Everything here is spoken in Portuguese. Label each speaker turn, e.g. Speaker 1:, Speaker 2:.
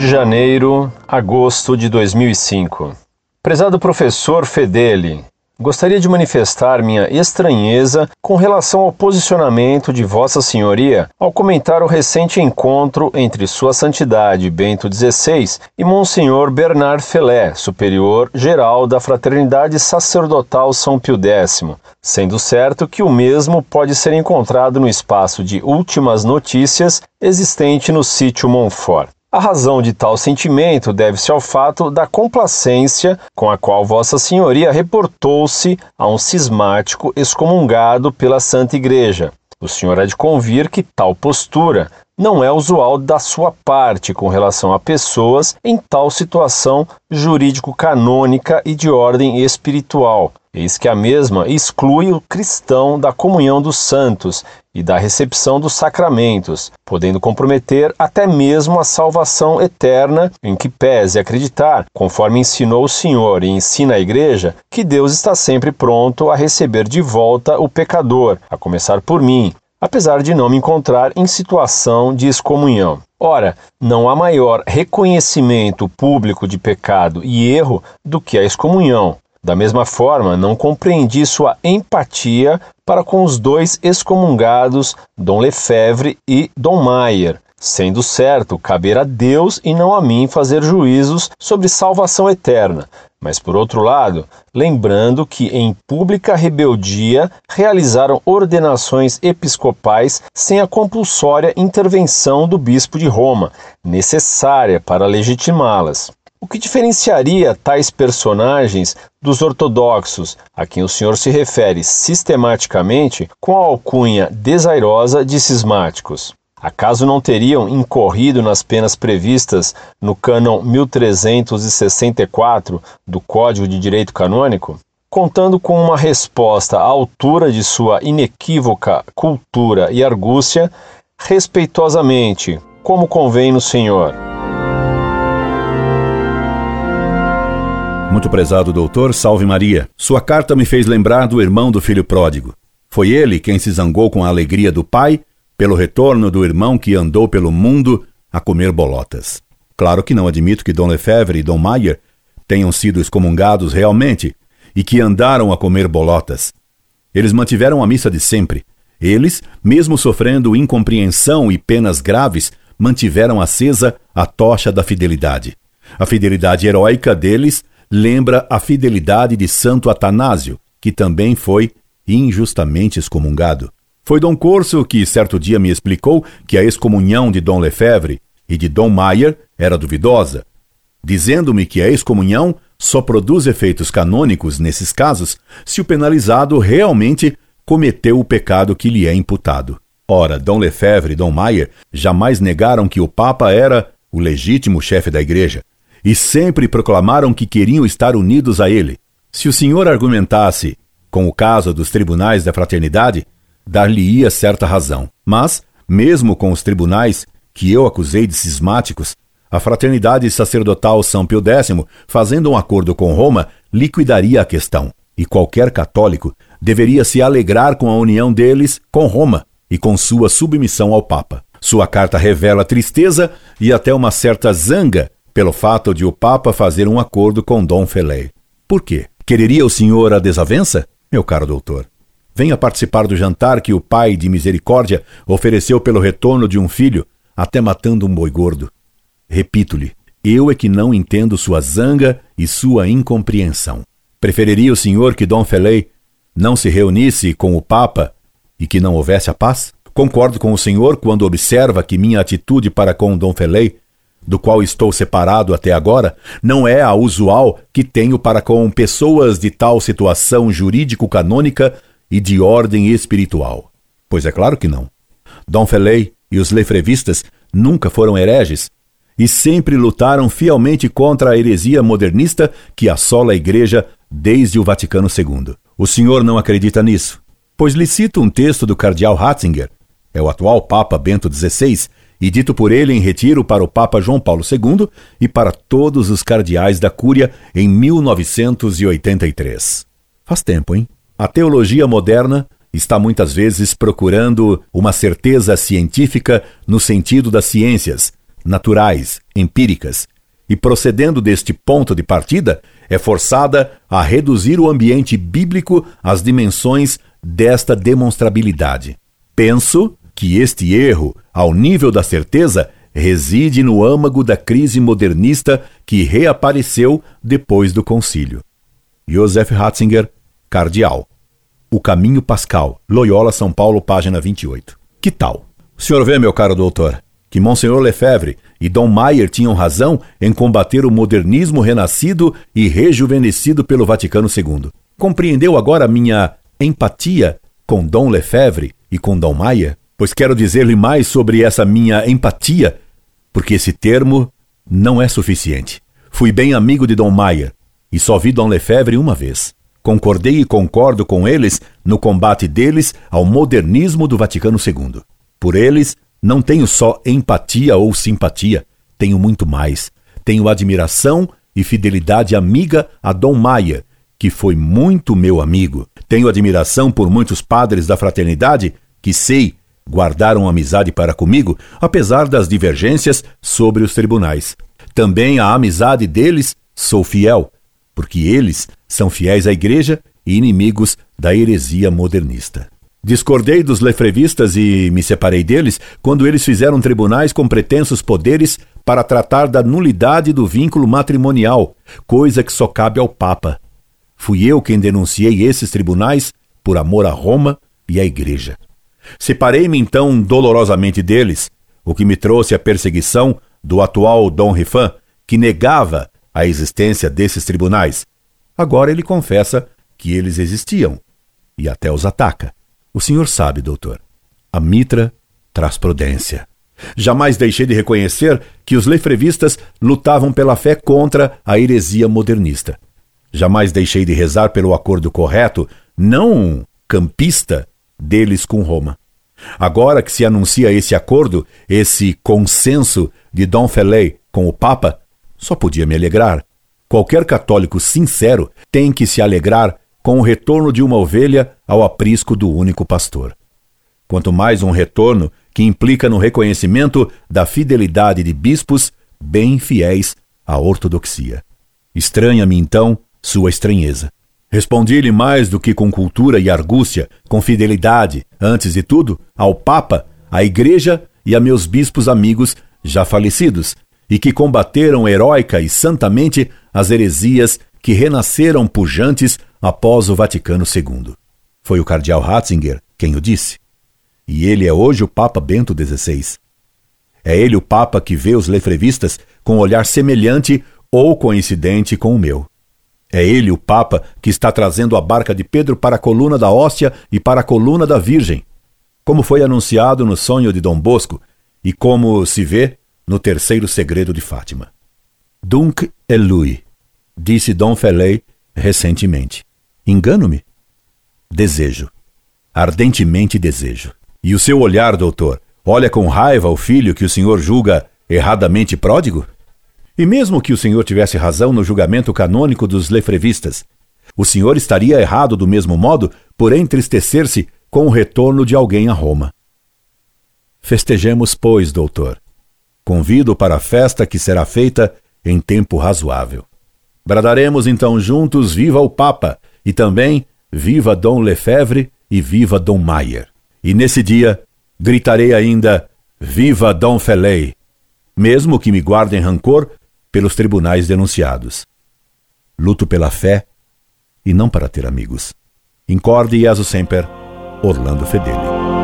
Speaker 1: de Janeiro, agosto de 2005. Prezado professor Fedeli, gostaria de manifestar minha estranheza com relação ao posicionamento de Vossa Senhoria ao comentar o recente encontro entre Sua Santidade Bento XVI e Monsenhor Bernard Felé, superior geral da Fraternidade Sacerdotal São Pio X, sendo certo que o mesmo pode ser encontrado no espaço de últimas notícias existente no sítio Montfort. A razão de tal sentimento deve-se ao fato da complacência com a qual Vossa Senhoria reportou-se a um cismático excomungado pela Santa Igreja. O senhor há de convir que tal postura não é usual da sua parte com relação a pessoas em tal situação jurídico-canônica e de ordem espiritual, Eis que a mesma exclui o cristão da comunhão dos santos e da recepção dos sacramentos, podendo comprometer até mesmo a salvação eterna, em que pese acreditar, conforme ensinou o Senhor e ensina a Igreja, que Deus está sempre pronto a receber de volta o pecador, a começar por mim, apesar de não me encontrar em situação de excomunhão. Ora, não há maior reconhecimento público de pecado e erro do que a excomunhão. Da mesma forma, não compreendi sua empatia para com os dois excomungados, Dom Lefebvre e Dom Maier, sendo certo caber a Deus e não a mim fazer juízos sobre salvação eterna, mas por outro lado, lembrando que em pública rebeldia realizaram ordenações episcopais sem a compulsória intervenção do bispo de Roma, necessária para legitimá-las. O que diferenciaria tais personagens dos ortodoxos, a quem o senhor se refere sistematicamente com a alcunha desairosa de cismáticos? Acaso não teriam incorrido nas penas previstas no cânon 1364 do Código de Direito Canônico? Contando com uma resposta à altura de sua inequívoca cultura e argúcia, respeitosamente, como convém no Senhor.
Speaker 2: Muito prezado doutor, salve Maria. Sua carta me fez lembrar do irmão do filho pródigo. Foi ele quem se zangou com a alegria do pai pelo retorno do irmão que andou pelo mundo a comer bolotas. Claro que não admito que Dom Lefebvre e Dom Maier tenham sido excomungados realmente e que andaram a comer bolotas. Eles mantiveram a missa de sempre. Eles, mesmo sofrendo incompreensão e penas graves, mantiveram acesa a tocha da fidelidade. A fidelidade heróica deles lembra a fidelidade de Santo Atanásio, que também foi injustamente excomungado. Foi Dom Corso que certo dia me explicou que a excomunhão de Dom Lefebvre e de Dom Maier era duvidosa, dizendo-me que a excomunhão só produz efeitos canônicos nesses casos se o penalizado realmente cometeu o pecado que lhe é imputado. Ora, Dom Lefebvre e Dom Maier jamais negaram que o Papa era o legítimo chefe da Igreja e sempre proclamaram que queriam estar unidos a ele. Se o senhor argumentasse com o caso dos tribunais da fraternidade, dar-lhe-ia certa razão. Mas, mesmo com os tribunais que eu acusei de cismáticos, a fraternidade sacerdotal São Pio X, fazendo um acordo com Roma, liquidaria a questão. E qualquer católico deveria se alegrar com a união deles com Roma e com sua submissão ao Papa. Sua carta revela tristeza e até uma certa zanga pelo fato de o Papa fazer um acordo com Dom Felé. Por quê? Quereria o senhor a desavença? Meu caro doutor, venha participar do jantar que o pai de misericórdia ofereceu pelo retorno de um filho, até matando um boi gordo. Repito-lhe, eu é que não entendo sua zanga e sua incompreensão. Preferiria o senhor que Dom Felé não se reunisse com o Papa e que não houvesse a paz? Concordo com o senhor quando observa que minha atitude para com Dom Felé do qual estou separado até agora, não é a usual que tenho para com pessoas de tal situação jurídico-canônica e de ordem espiritual. Pois é claro que não. Dom Felei e os lefrevistas nunca foram hereges e sempre lutaram fielmente contra a heresia modernista que assola a Igreja desde o Vaticano II. O senhor não acredita nisso? Pois lhe cito um texto do cardeal Ratzinger, é o atual Papa Bento XVI, e dito por ele em retiro para o Papa João Paulo II e para todos os cardeais da Cúria em 1983. Faz tempo, hein? A teologia moderna está muitas vezes procurando uma certeza científica no sentido das ciências, naturais, empíricas, e procedendo deste ponto de partida, é forçada a reduzir o ambiente bíblico às dimensões desta demonstrabilidade. Penso que este erro, ao nível da certeza, reside no âmago da crise modernista que reapareceu depois do concílio. Joseph Ratzinger, Cardeal. O Caminho Pascal, Loyola, São Paulo, página 28. Que tal? O senhor vê, meu caro doutor, que Monsenhor Lefebvre e Dom Maier tinham razão em combater o modernismo renascido e rejuvenescido pelo Vaticano II. Compreendeu agora minha empatia com Dom Lefebvre e com Dom Maier? Pois quero dizer-lhe mais sobre essa minha empatia, porque esse termo não é suficiente. Fui bem amigo de Dom Maier e só vi Dom Lefebvre uma vez. Concordei e concordo com eles no combate deles ao modernismo do Vaticano II. Por eles, não tenho só empatia ou simpatia, tenho muito mais. Tenho admiração e fidelidade amiga a Dom Maia, que foi muito meu amigo. Tenho admiração por muitos padres da fraternidade que sei guardaram amizade para comigo, apesar das divergências sobre os tribunais. Também a amizade deles sou fiel, porque eles são fiéis à Igreja e inimigos da heresia modernista. Discordei dos lefrevistas e me separei deles quando eles fizeram tribunais com pretensos poderes para tratar da nulidade do vínculo matrimonial, coisa que só cabe ao Papa. Fui eu quem denunciei esses tribunais por amor a Roma e à Igreja. Separei-me então dolorosamente deles, o que me trouxe a perseguição do atual Dom Rifan, que negava a existência desses tribunais. Agora ele confessa que eles existiam e até os ataca. O senhor sabe, doutor, a mitra traz prudência. Jamais deixei de reconhecer que os lefrevistas lutavam pela fé contra a heresia modernista. Jamais deixei de rezar pelo acordo correto, não campista, deles com Roma. Agora que se anuncia esse acordo, esse consenso de Dom Felay com o Papa, só podia me alegrar. Qualquer católico sincero tem que se alegrar com o retorno de uma ovelha ao aprisco do único pastor. Quanto mais um retorno que implica no reconhecimento da fidelidade de bispos bem fiéis à ortodoxia. Estranha-me então sua estranheza. Respondi-lhe mais do que com cultura e argúcia, com fidelidade, antes de tudo, ao Papa, à Igreja e a meus bispos amigos já falecidos, e que combateram heróica e santamente as heresias que renasceram pujantes após o Vaticano II. Foi o cardeal Ratzinger quem o disse. E ele é hoje o Papa Bento XVI. É ele o Papa que vê os lefrevistas com um olhar semelhante ou coincidente com o meu. É ele o Papa que está trazendo a barca de Pedro para a coluna da hóstia e para a coluna da Virgem, como foi anunciado no sonho de Dom Bosco e como se vê no terceiro segredo de Fátima. Donc é lui, disse Dom Felay recentemente. Engano-me? Desejo. Ardentemente desejo. E o seu olhar, doutor, olha com raiva o filho que o senhor julga erradamente pródigo? E mesmo que o senhor tivesse razão no julgamento canônico dos lefrevistas, o senhor estaria errado do mesmo modo por entristecer-se com o retorno de alguém a Roma. Festejemos, pois, doutor. Convido para a festa que será feita em tempo razoável. Bradaremos então juntos Viva o Papa e também Viva Dom Lefebvre e Viva Dom Maier. E nesse dia gritarei ainda Viva Dom Felay, mesmo que me guardem rancor pelos tribunais denunciados. Luto pela fé e não para ter amigos. Incorde e aso sempre, Orlando Fedeli.